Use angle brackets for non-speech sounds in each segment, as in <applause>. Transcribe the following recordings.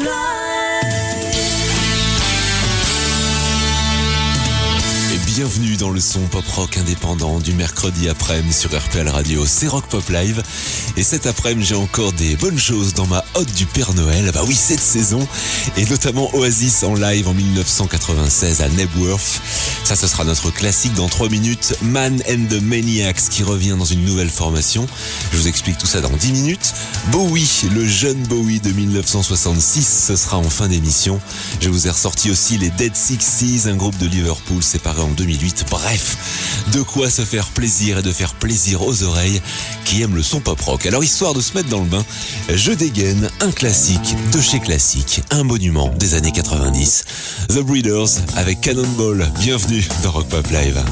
Love. Bienvenue dans le son pop rock indépendant du mercredi après-midi sur RPL Radio, c'est Rock Pop Live. Et cet après-midi, j'ai encore des bonnes choses dans ma hotte du Père Noël. Bah oui, cette saison, et notamment Oasis en live en 1996 à Nebworth. Ça, ce sera notre classique dans 3 minutes. Man and the Maniacs qui revient dans une nouvelle formation. Je vous explique tout ça dans 10 minutes. Bowie, le jeune Bowie de 1966, ce sera en fin d'émission. Je vous ai ressorti aussi les Dead Sixties, un groupe de Liverpool séparé en 2008. Bref, de quoi se faire plaisir et de faire plaisir aux oreilles qui aiment le son pop rock. Alors histoire de se mettre dans le bain, je dégaine un classique de chez classique, un monument des années 90. The Breeders avec Cannonball. Bienvenue dans Rock Pop Live.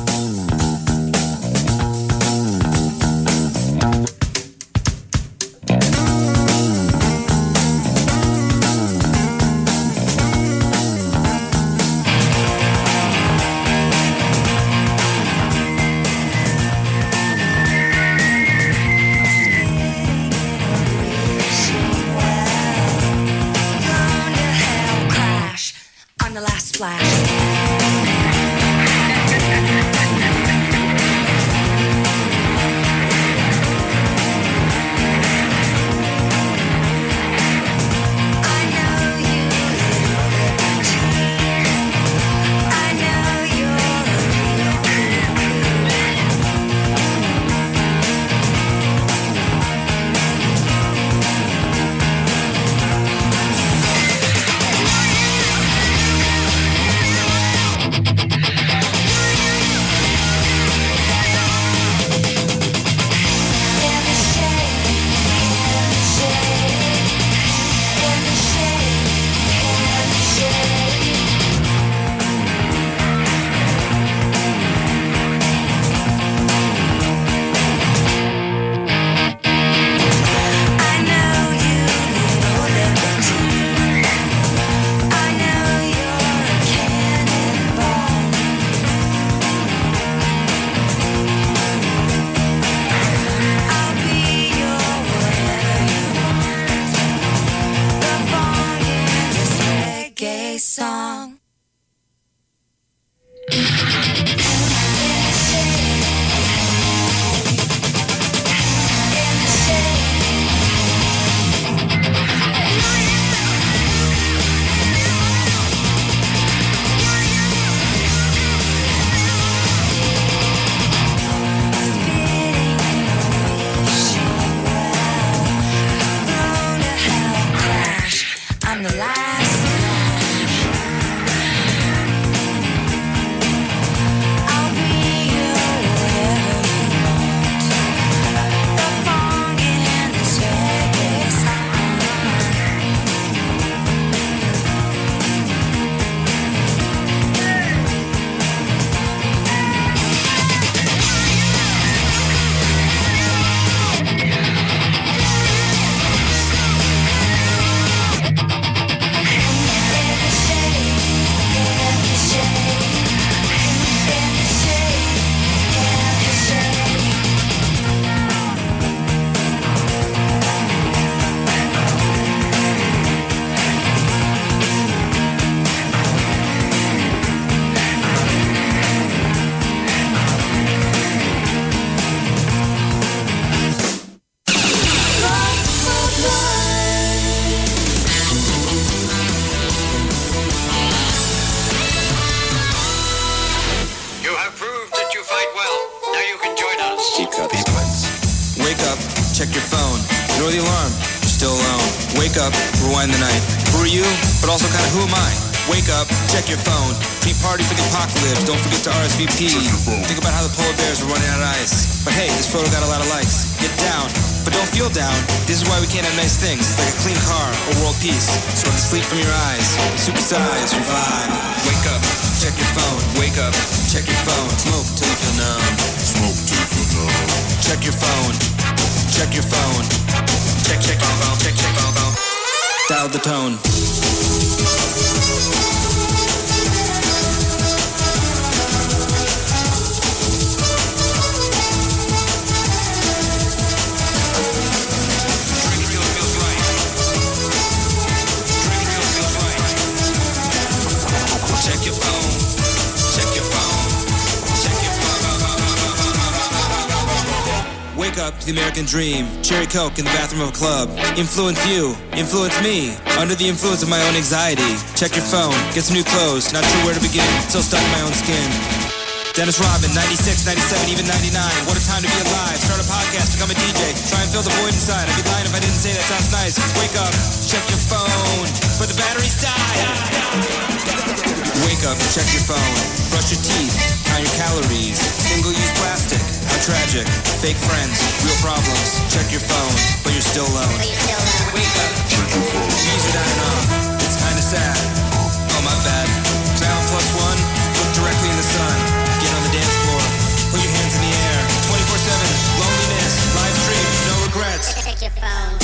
RSVP. Think about how the polar bears are running out of ice. But hey, this photo got a lot of likes. Get down, but don't feel down. This is why we can't have nice things, like a clean car or world peace. So to sleep from your eyes, supersize your vibe. Wake up, check your phone. Wake up, check your phone. Smoke till you feel numb. Smoke till you feel numb. Check your phone. Check your phone. Check, check, check, check, check, check, Dial the tone. The American dream. Cherry Coke in the bathroom of a club. Influence you, influence me. Under the influence of my own anxiety. Check your phone, get some new clothes. Not sure where to begin, still stuck in my own skin. Dennis Rodman, 96, 97, even 99. What a time to be alive. Start a podcast, become a DJ. Try and fill the void inside. I'd be lying if I didn't say that sounds nice. Wake up, check your phone, but the batteries die. Wake up, check your phone. Brush your teeth, count your calories. Single-use plastic, how tragic. Fake friends, real problems. Check your phone, but you're still alone. Wake up, bees are dying off. It's kinda sad. Oh, my bad. Sound plus one, look directly in the sun. Get on the dance floor, put your hands in the air. 24-7, loneliness, live stream, no regrets. Check your phone.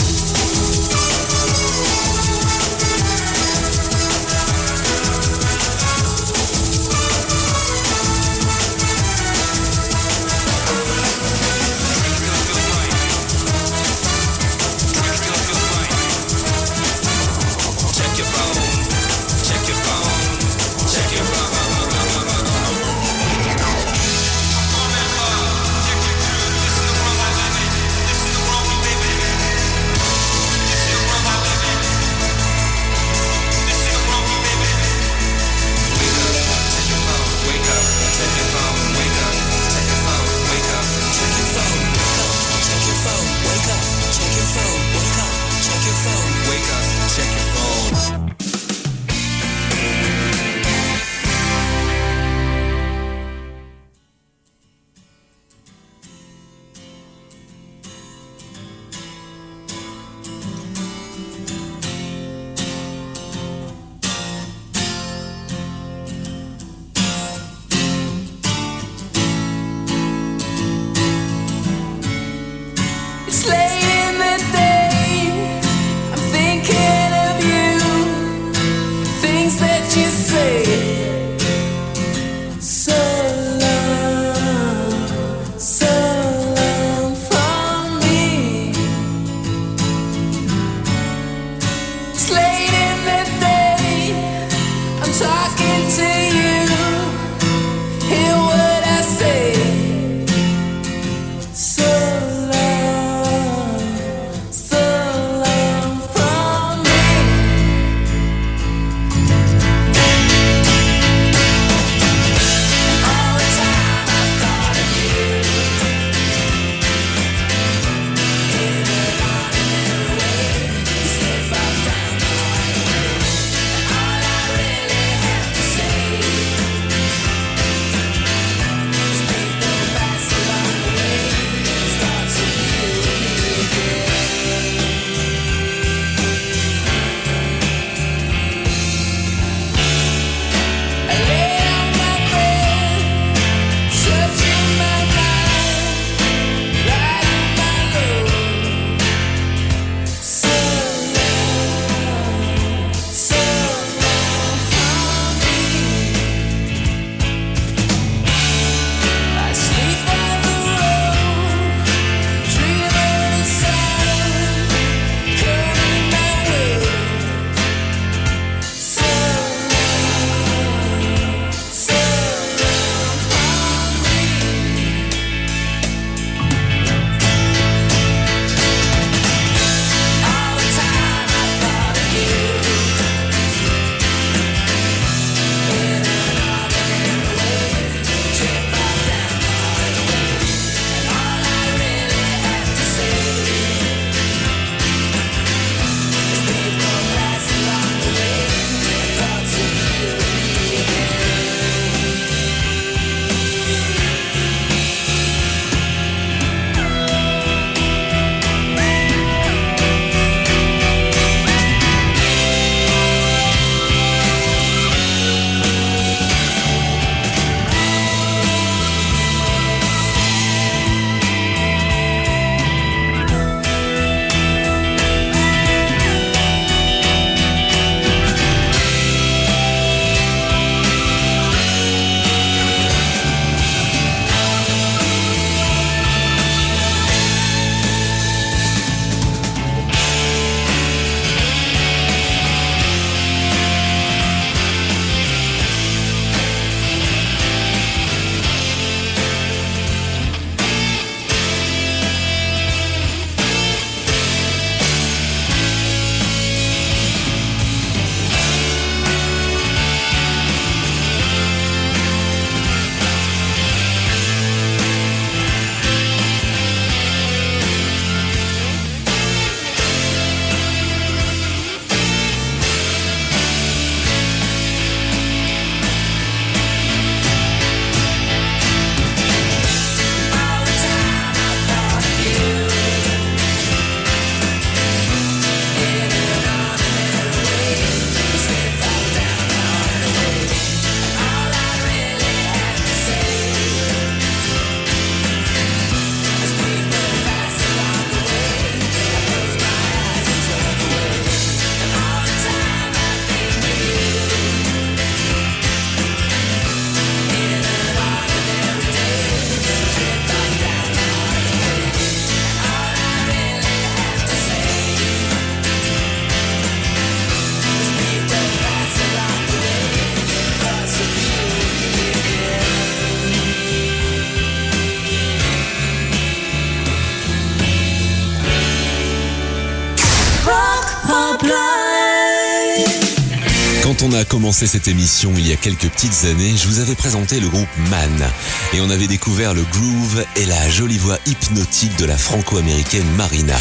A commencé cette émission il y a quelques petites années, je vous avais présenté le groupe Man et on avait découvert le groove et la jolie voix hypnotique de la franco-américaine Marina.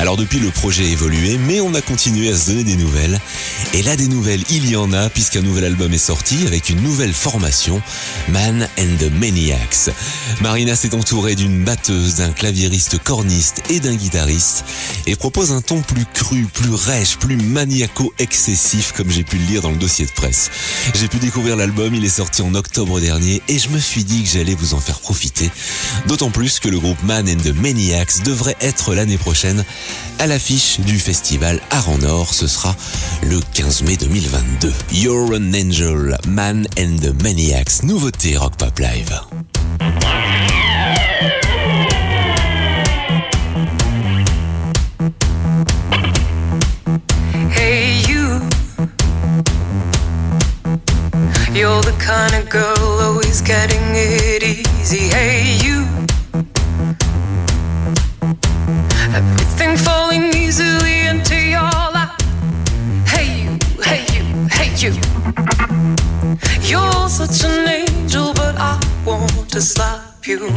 Alors depuis le projet a évolué, mais on a continué à se donner des nouvelles. Et là des nouvelles, il y en a puisqu'un nouvel album est sorti avec une nouvelle formation, Man and the Maniacs. Marina s'est entourée d'une batteuse, d'un claviériste corniste et d'un guitariste et propose un ton plus cru, plus rêche, plus maniaco-excessif comme j'ai pu le lire dans le J'ai pu découvrir l'album, il est sorti en octobre dernier et je me suis dit que j'allais vous en faire profiter. D'autant plus que le groupe Man and the Maniacs devrait être l'année prochaine à l'affiche du festival Art en Or. Ce sera le 15 mai 2022. You're an Angel, Man and the Maniacs, nouveauté Rock Pop Live. You're the kind of girl always getting it easy. Hey, you. Everything falling easily into your lap. Hey, you. Hey, you. Hey, you. You're such an angel, but I want to slap you.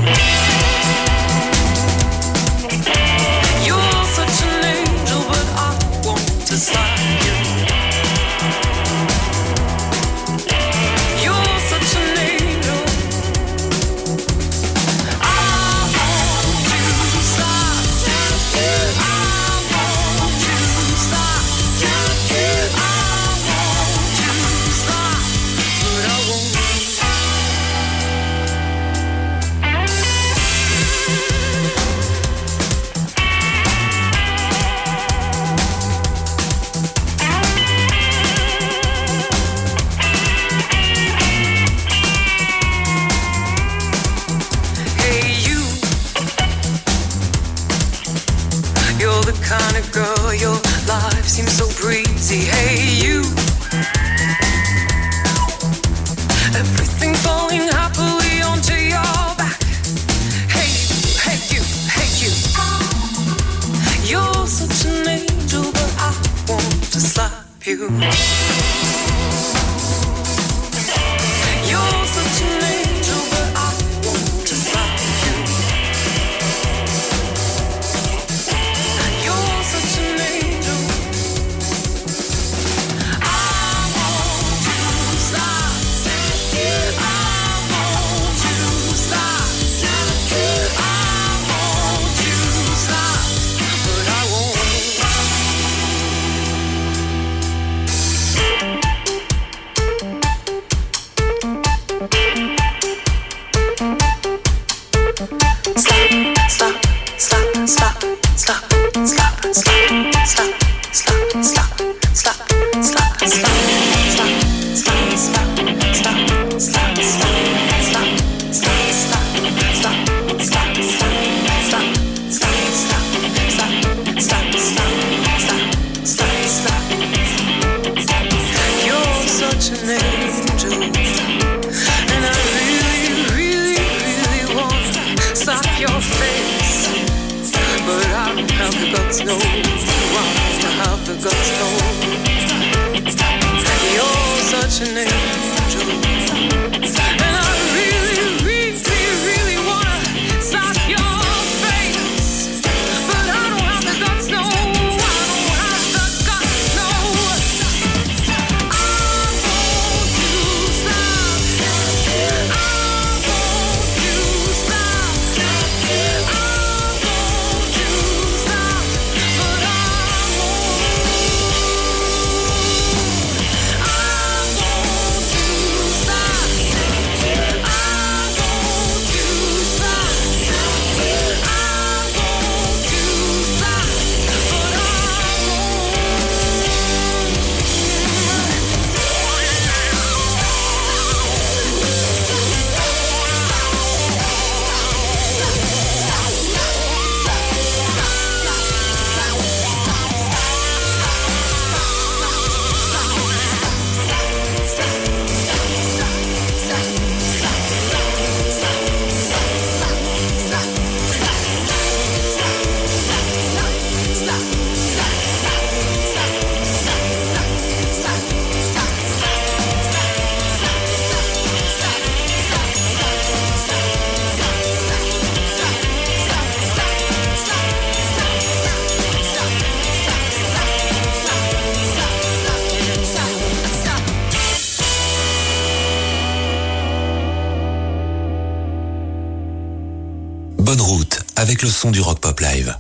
avec le son du Rock Pop Live.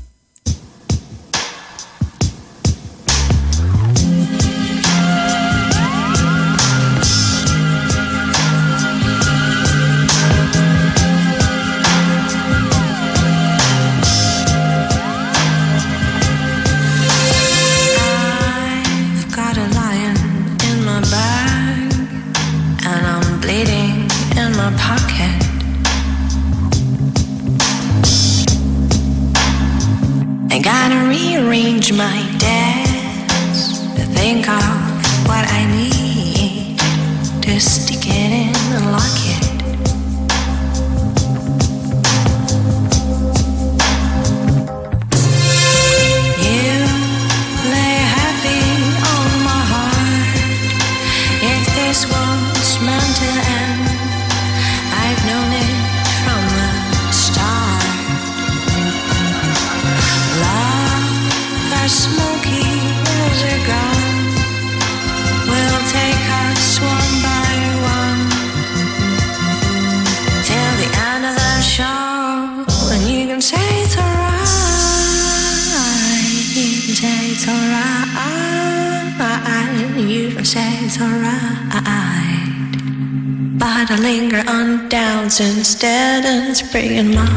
in my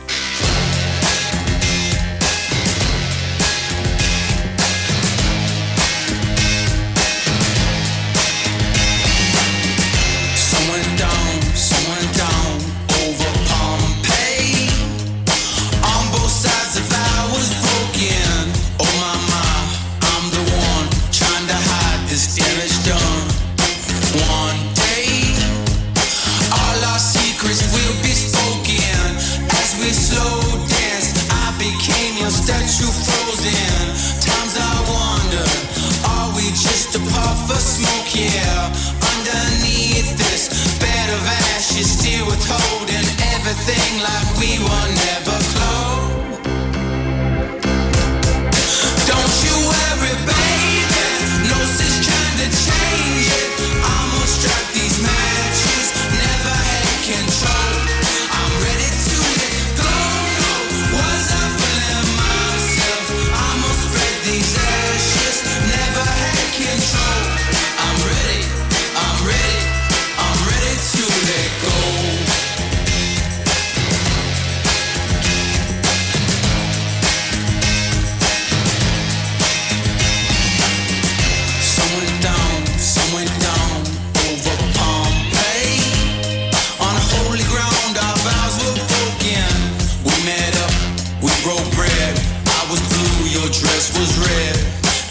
bread. I was blue, your dress was red.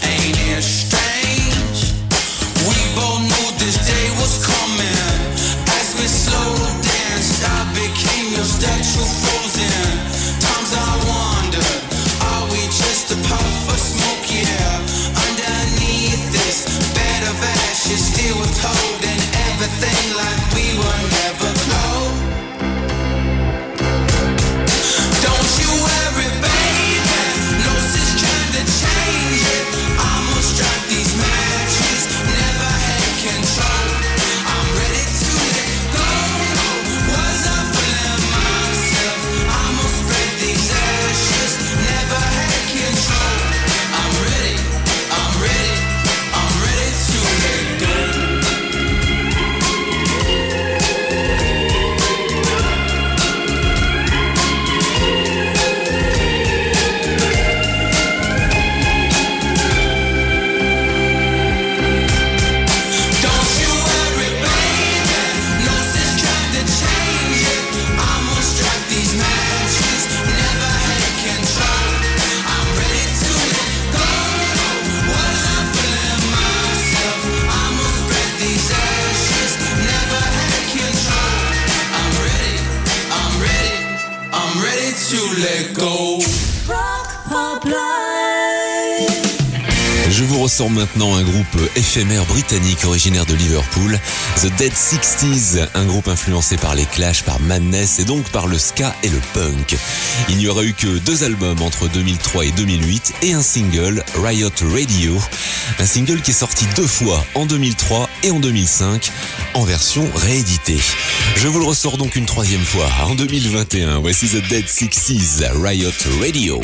Ain't it strange? maintenant un groupe éphémère britannique originaire de Liverpool, The Dead Sixties, un groupe influencé par les Clash, par Madness et donc par le ska et le punk. Il n'y aura eu que deux albums entre 2003 et 2008 et un single, Riot Radio, un single qui est sorti deux fois en 2003 et en 2005 en version rééditée. Je vous le ressors donc une troisième fois en 2021. Voici The Dead Sixties, Riot Radio.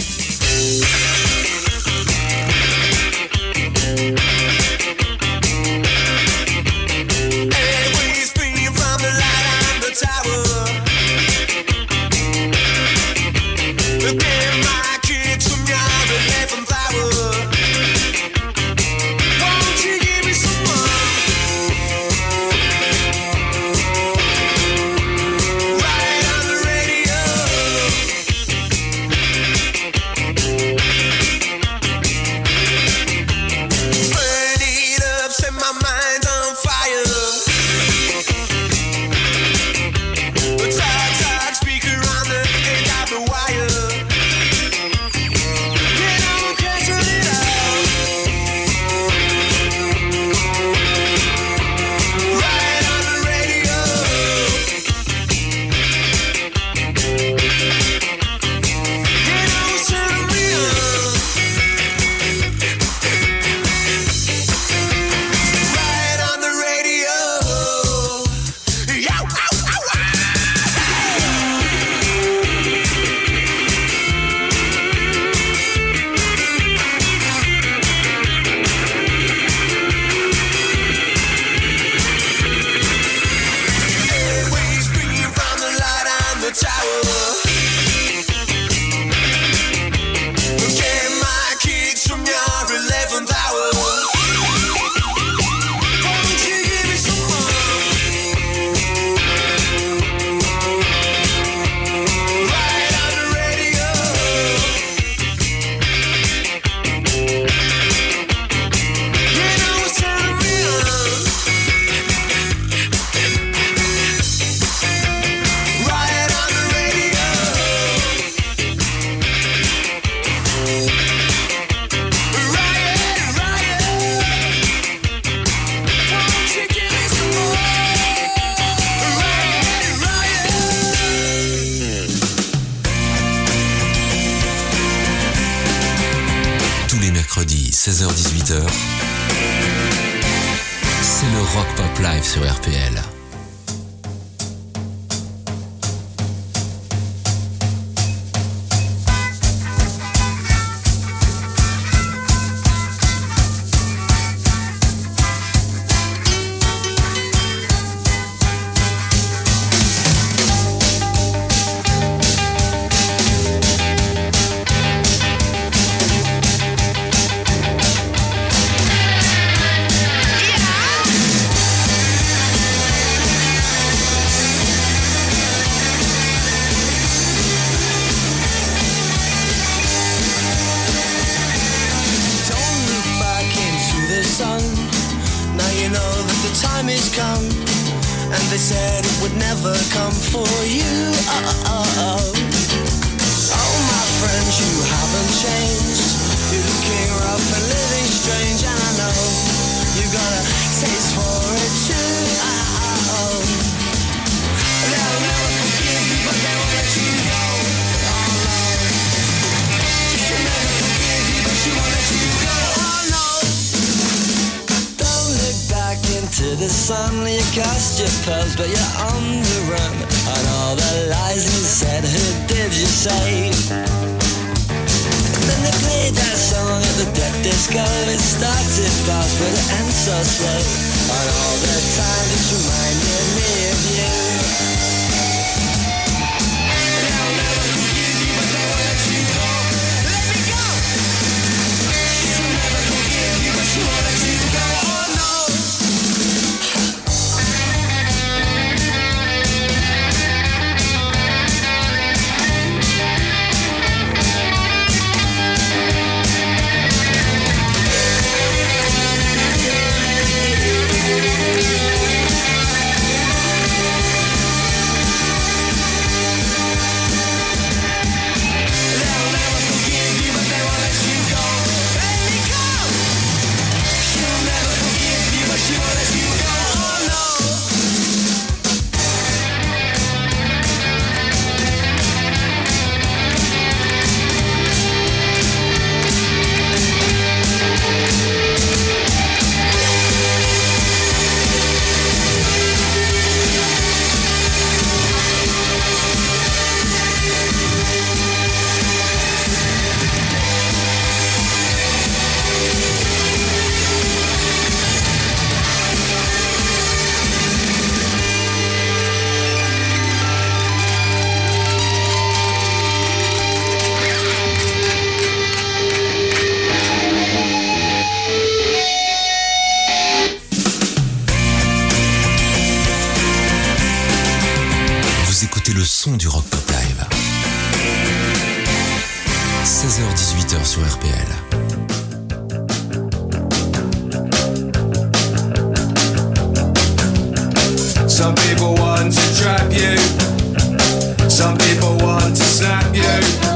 the sun, you cast your pearls, but you're on the run. And all the lies you said, who did you say? Then they played that song at the death disco. It started fast, but it ends so slow. And all the time, just reminded me of you. Vous écoutez le son du rock pop live. 16h18h sur RPL. Some people want to trap you. Some people want to snap you.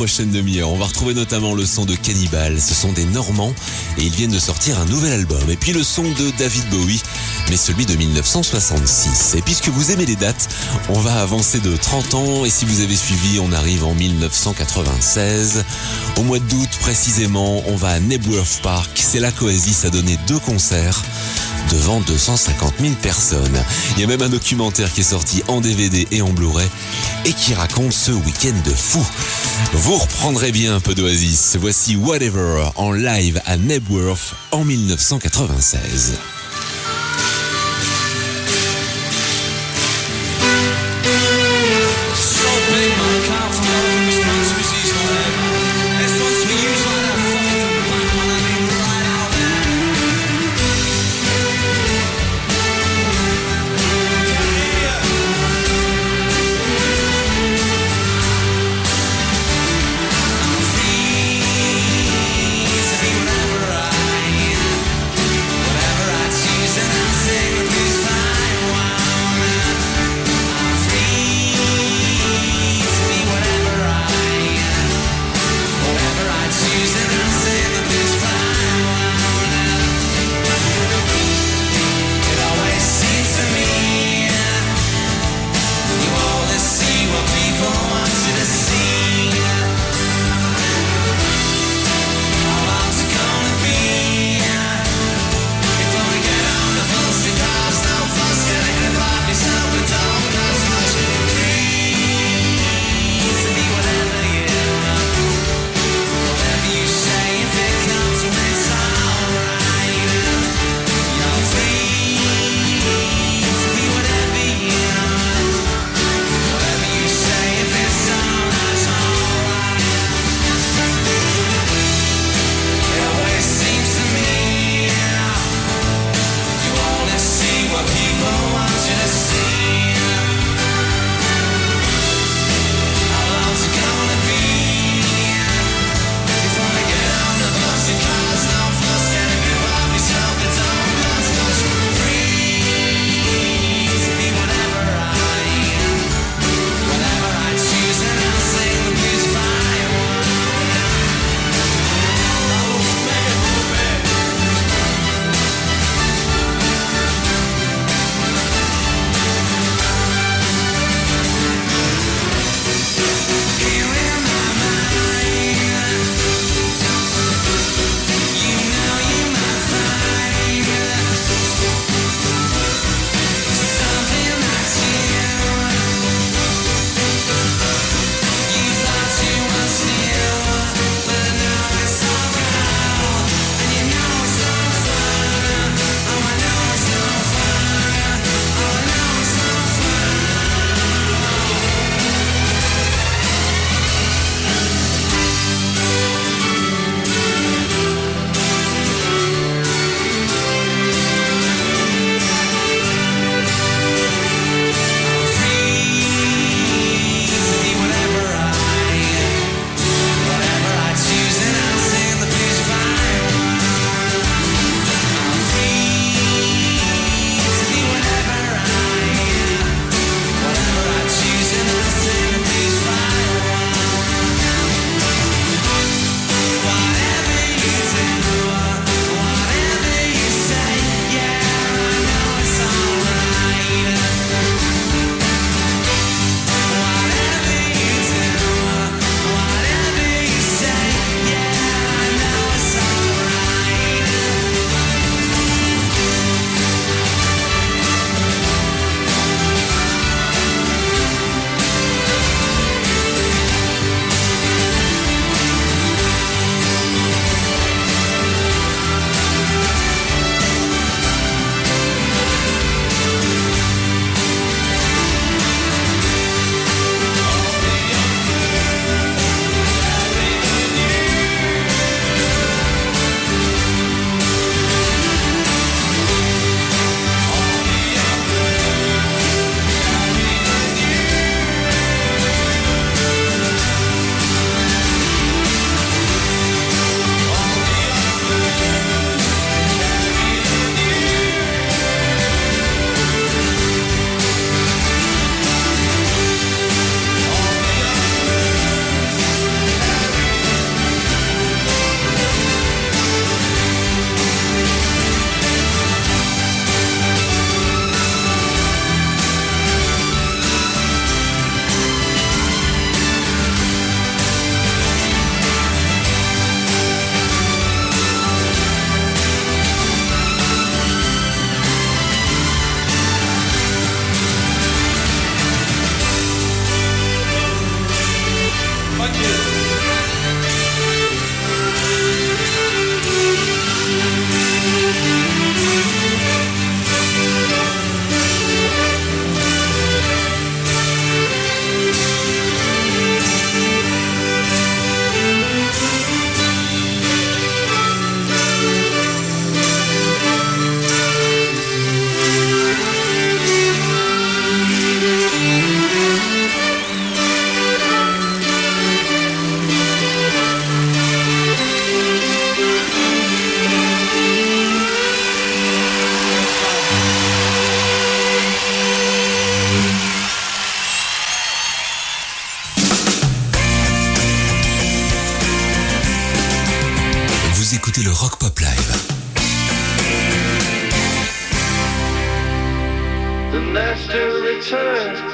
Prochaine demi-heure. On va retrouver notamment le son de Cannibal. Ce sont des Normands et ils viennent de sortir un nouvel album. Et puis le son de David Bowie, mais celui de 1966. Et puisque vous aimez les dates, on va avancer de 30 ans. Et si vous avez suivi, on arrive en 1996. Au mois d'août précisément, on va à Nebworth Park. C'est là qu'Oasis a donné deux concerts devant 250 000 personnes. Il y a même un documentaire qui est sorti en DVD et en Blu-ray et qui raconte ce week-end de fou. Vous reprendrez bien un peu d'Oasis. Voici Whatever en live à Nebworth en 1996.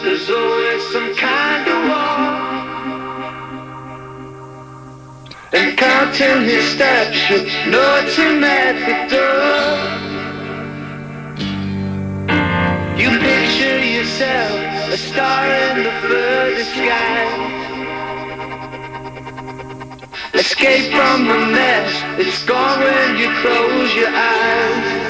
There's always some kind of war. And counting his steps, you know it's him at the door. You picture yourself, a star in the furthest sky. Escape from the mess, it's gone when you close your eyes.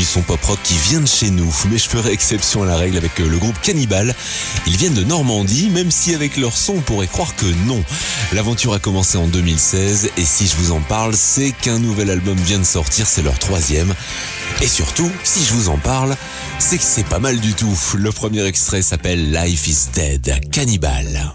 Du son pop rock qui vient de chez nous, <laughs> mais je ferai exception à la règle avec euh, le groupe Cannibal. Ils viennent de Normandie, même si avec leur son on pourrait croire que non. L'aventure a commencé en 2016 et si je vous en parle, c'est qu'un nouvel album vient de sortir, c'est leur troisième. Et surtout, si je vous en parle, c'est que c'est pas mal du tout. Le premier extrait s'appelle Life is Dead, Cannibal.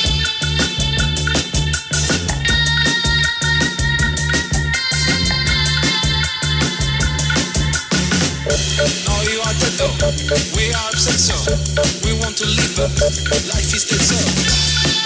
We are obsessed, so we want to live, life is dead,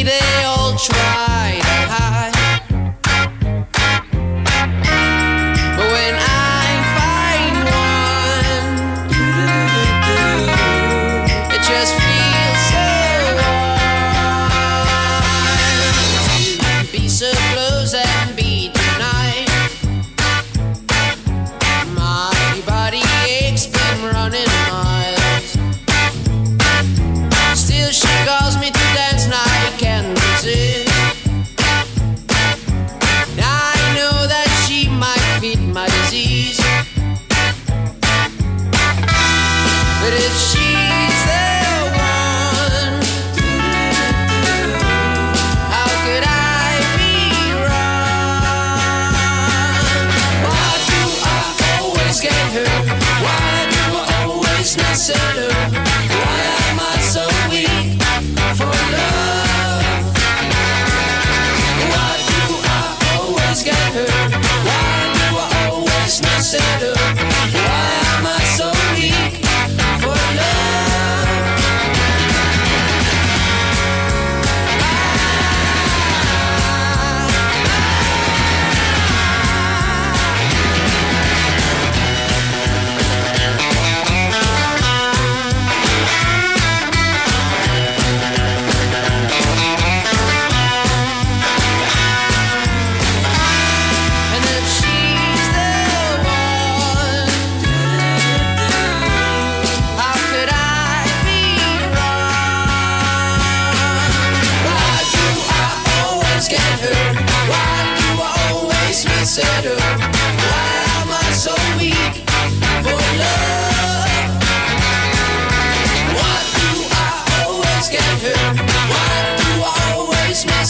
they all tried.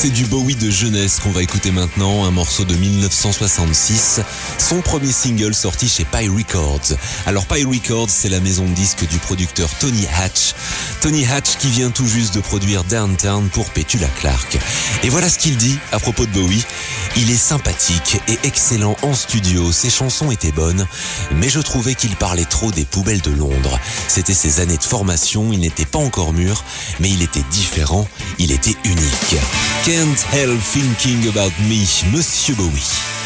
C'est du Bowie de jeunesse qu'on va écouter maintenant, un morceau de 1966, son premier single sorti chez Pye Records. Alors Pye Records, c'est la maison de disques du producteur Tony Hatch. Tony Hatch qui vient tout juste de produire Downtown pour Petula Clark. Et voilà ce qu'il dit à propos de Bowie. Il est sympathique et excellent en studio, ses chansons étaient bonnes, mais je trouvais qu'il parlait trop des poubelles de Londres. C'était ses années de formation, il n'était pas encore mûr, mais il était différent, il était unique. can't help thinking about me, Monsieur Bowie.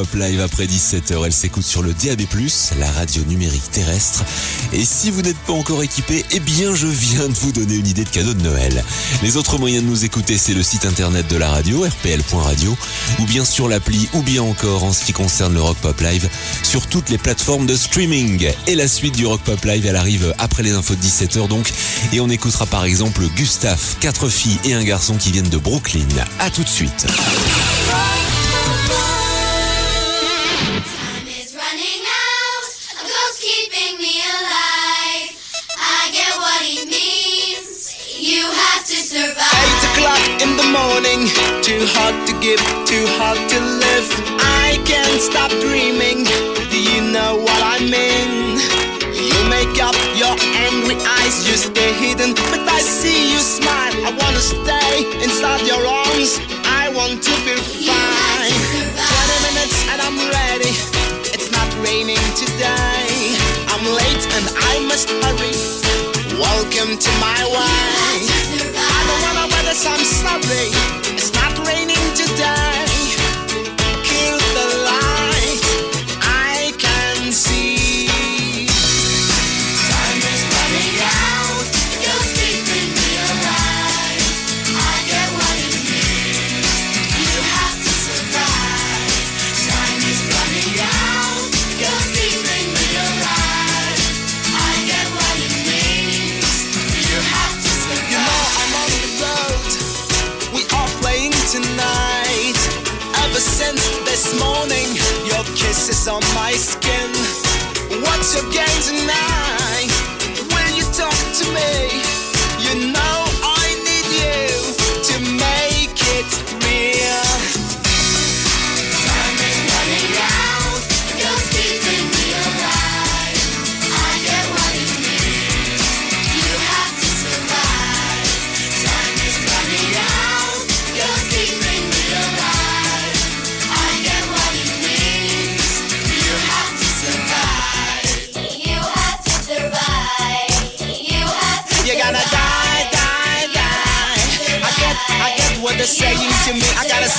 Pop Live après 17h, elle s'écoute sur le DAB+, la radio numérique terrestre. Et si vous n'êtes pas encore équipé, eh bien je viens de vous donner une idée de cadeau de Noël. Les autres moyens de nous écouter, c'est le site internet de la radio, rpl.radio, ou bien sur l'appli, ou bien encore en ce qui concerne le Rock Pop Live, sur toutes les plateformes de streaming. Et la suite du Rock Pop Live, elle arrive après les infos de 17h donc, et on écoutera par exemple Gustave, quatre filles et un garçon qui viennent de Brooklyn. À tout de suite. Hard to give, too hard to live. I can't stop dreaming. Do you know what I mean? You make up your angry eyes, you stay hidden, but I see you smile. I wanna stay inside your arms. I want to feel fine. Twenty minutes and I'm ready. It's not raining today. I'm late and I must hurry. Welcome to my way. I don't wanna weather, so I'm sorry. up games and now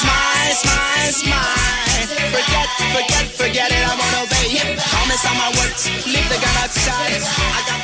smile, smile, smile. Forget, forget, forget it. I'm on obey. Promise on my words. Leave the gun outside. I got